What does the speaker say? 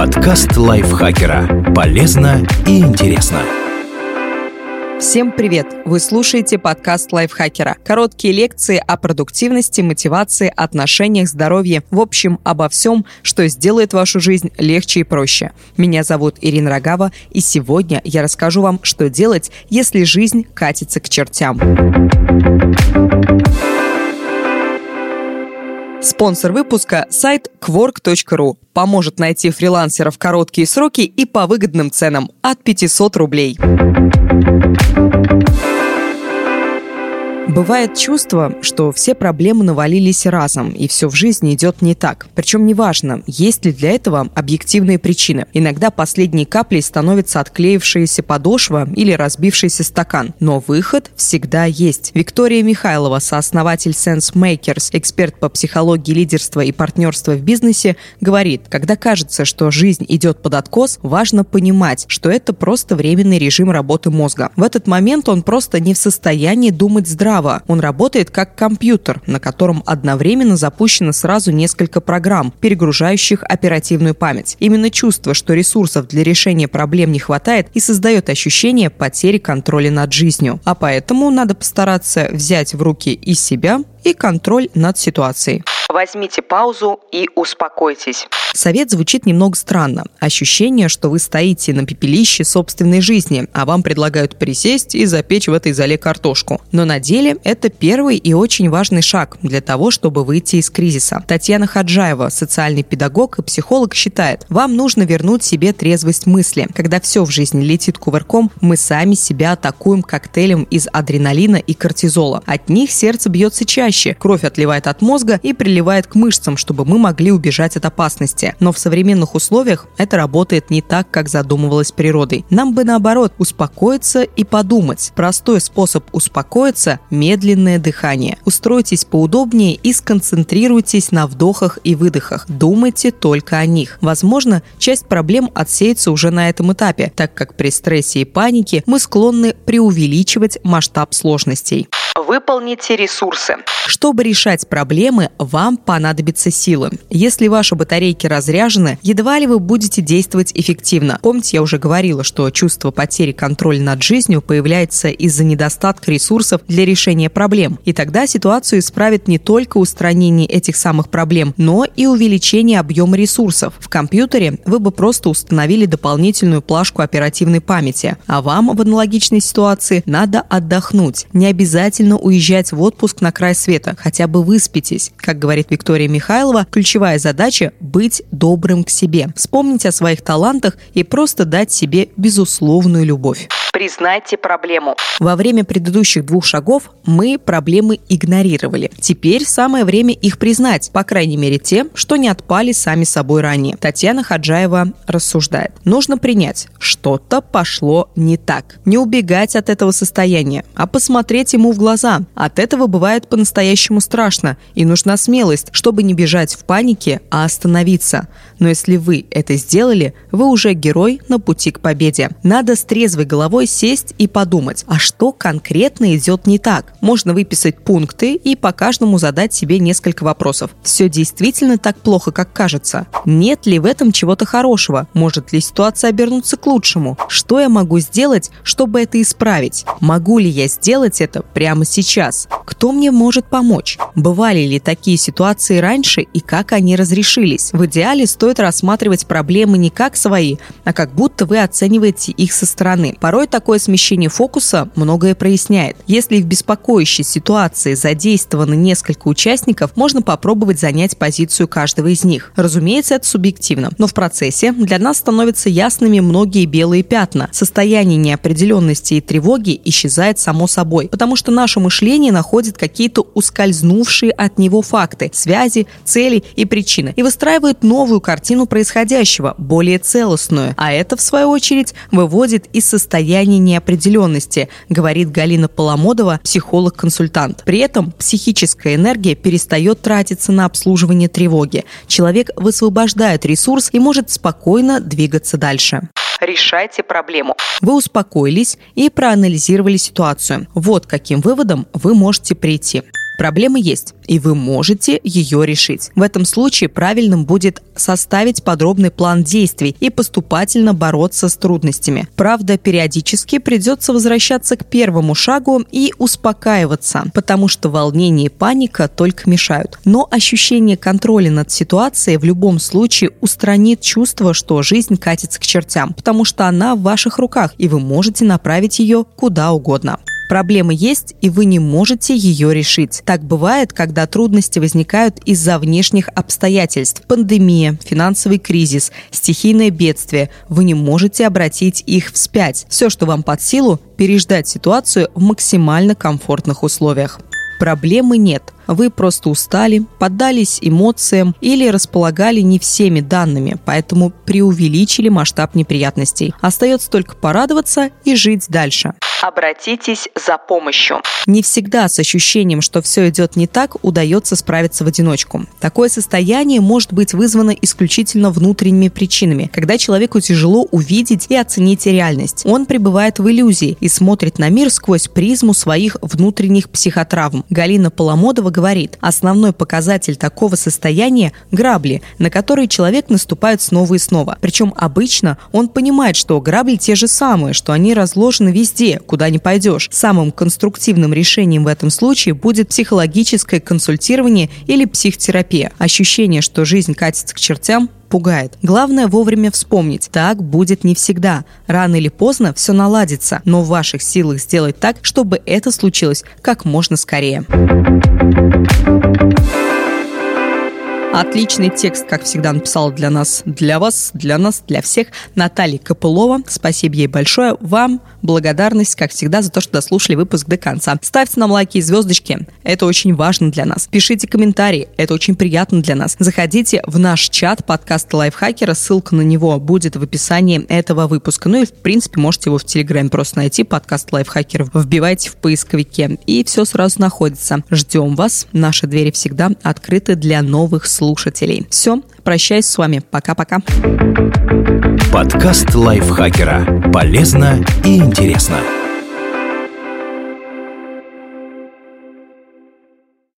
Подкаст лайфхакера. Полезно и интересно. Всем привет! Вы слушаете подкаст лайфхакера. Короткие лекции о продуктивности, мотивации, отношениях, здоровье. В общем, обо всем, что сделает вашу жизнь легче и проще. Меня зовут Ирина Рогава, и сегодня я расскажу вам, что делать, если жизнь катится к чертям. Спонсор выпуска – сайт quark.ru. Поможет найти фрилансеров в короткие сроки и по выгодным ценам – от 500 рублей. Бывает чувство, что все проблемы навалились разом, и все в жизни идет не так. Причем неважно, есть ли для этого объективные причины. Иногда последней каплей становится отклеившаяся подошва или разбившийся стакан. Но выход всегда есть. Виктория Михайлова, сооснователь Sense Makers, эксперт по психологии лидерства и партнерства в бизнесе, говорит, когда кажется, что жизнь идет под откос, важно понимать, что это просто временный режим работы мозга. В этот момент он просто не в состоянии думать здраво, Java. Он работает как компьютер, на котором одновременно запущено сразу несколько программ, перегружающих оперативную память. Именно чувство, что ресурсов для решения проблем не хватает, и создает ощущение потери контроля над жизнью. А поэтому надо постараться взять в руки и себя, и контроль над ситуацией. Возьмите паузу и успокойтесь. Совет звучит немного странно. Ощущение, что вы стоите на пепелище собственной жизни, а вам предлагают присесть и запечь в этой зале картошку. Но на деле это первый и очень важный шаг для того, чтобы выйти из кризиса. Татьяна Хаджаева, социальный педагог и психолог, считает, вам нужно вернуть себе трезвость мысли. Когда все в жизни летит кувырком, мы сами себя атакуем коктейлем из адреналина и кортизола. От них сердце бьется чаще, кровь отливает от мозга и приливает приливает к мышцам, чтобы мы могли убежать от опасности. Но в современных условиях это работает не так, как задумывалось природой. Нам бы наоборот успокоиться и подумать. Простой способ успокоиться – медленное дыхание. Устройтесь поудобнее и сконцентрируйтесь на вдохах и выдохах. Думайте только о них. Возможно, часть проблем отсеется уже на этом этапе, так как при стрессе и панике мы склонны преувеличивать масштаб сложностей. Выполните ресурсы. Чтобы решать проблемы, вам понадобятся силы. Если ваши батарейки разряжены, едва ли вы будете действовать эффективно. Помните, я уже говорила, что чувство потери контроля над жизнью появляется из-за недостатка ресурсов для решения проблем. И тогда ситуацию исправит не только устранение этих самых проблем, но и увеличение объема ресурсов. В компьютере вы бы просто установили дополнительную плашку оперативной памяти, а вам в аналогичной ситуации надо отдохнуть. Не обязательно уезжать в отпуск на край света, хотя бы выспитесь. Как говорит Виктория Михайлова, ключевая задача – быть добрым к себе, вспомнить о своих талантах и просто дать себе безусловную любовь. Признайте проблему. Во время предыдущих двух шагов мы проблемы игнорировали. Теперь самое время их признать, по крайней мере те, что не отпали сами собой ранее. Татьяна Хаджаева рассуждает. Нужно принять, что-то пошло не так. Не убегать от этого состояния, а посмотреть ему в глаза. От этого бывает по-настоящему страшно, и нужна смелость, чтобы не бежать в панике, а остановиться. Но если вы это сделали, вы уже герой на пути к победе. Надо с трезвой головой сесть и подумать, а что конкретно идет не так. Можно выписать пункты и по каждому задать себе несколько вопросов. Все действительно так плохо, как кажется? Нет ли в этом чего-то хорошего? Может ли ситуация обернуться к лучшему? Что я могу сделать, чтобы это исправить? Могу ли я сделать это прямо сейчас? Кто мне может помочь? Бывали ли такие ситуации раньше и как они разрешились? В идеале стоит рассматривать проблемы не как свои, а как будто вы оцениваете их со стороны. Порой такое смещение фокуса многое проясняет. Если в беспокоящей ситуации задействовано несколько участников, можно попробовать занять позицию каждого из них. Разумеется, это субъективно, но в процессе для нас становятся ясными многие белые пятна. Состояние неопределенности и тревоги исчезает само собой, потому что наше мышление находит какие-то ускользнувшие от него факты, связи, цели и причины и выстраивает новую картину происходящего, более целостную. А это, в свою очередь, выводит из состояния неопределенности, говорит Галина Поломодова, психолог-консультант. При этом психическая энергия перестает тратиться на обслуживание тревоги. Человек высвобождает ресурс и может спокойно двигаться дальше решайте проблему. Вы успокоились и проанализировали ситуацию. Вот каким выводом вы можете прийти. Проблема есть, и вы можете ее решить. В этом случае правильным будет составить подробный план действий и поступательно бороться с трудностями. Правда, периодически придется возвращаться к первому шагу и успокаиваться, потому что волнение и паника только мешают. Но ощущение контроля над ситуацией в любом случае устранит чувство, что жизнь катится к чертям, потому что она в ваших руках, и вы можете направить ее куда угодно. Проблема есть, и вы не можете ее решить. Так бывает, когда трудности возникают из-за внешних обстоятельств. Пандемия, финансовый кризис, стихийное бедствие. Вы не можете обратить их вспять. Все, что вам под силу, переждать ситуацию в максимально комфортных условиях. Проблемы нет. Вы просто устали, поддались эмоциям или располагали не всеми данными, поэтому преувеличили масштаб неприятностей. Остается только порадоваться и жить дальше. Обратитесь за помощью. Не всегда с ощущением, что все идет не так, удается справиться в одиночку. Такое состояние может быть вызвано исключительно внутренними причинами, когда человеку тяжело увидеть и оценить реальность. Он пребывает в иллюзии и смотрит на мир сквозь призму своих внутренних психотравм. Галина Поломодова говорит, основной показатель такого состояния – грабли, на которые человек наступает снова и снова. Причем обычно он понимает, что грабли те же самые, что они разложены везде, куда не пойдешь. Самым конструктивным решением в этом случае будет психологическое консультирование или психотерапия. Ощущение, что жизнь катится к чертям, пугает. Главное вовремя вспомнить, так будет не всегда. Рано или поздно все наладится, но в ваших силах сделать так, чтобы это случилось как можно скорее. Отличный текст, как всегда, написала для нас, для вас, для нас, для всех Наталья Копылова. Спасибо ей большое. Вам благодарность, как всегда, за то, что дослушали выпуск до конца. Ставьте нам лайки и звездочки. Это очень важно для нас. Пишите комментарии. Это очень приятно для нас. Заходите в наш чат подкаста Лайфхакера. Ссылка на него будет в описании этого выпуска. Ну и, в принципе, можете его в Телеграме просто найти. Подкаст Лайфхакеров. Вбивайте в поисковике. И все сразу находится. Ждем вас. Наши двери всегда открыты для новых слушателей слушателей. Все, прощаюсь с вами. Пока-пока. Подкаст лайфхакера. Полезно и интересно.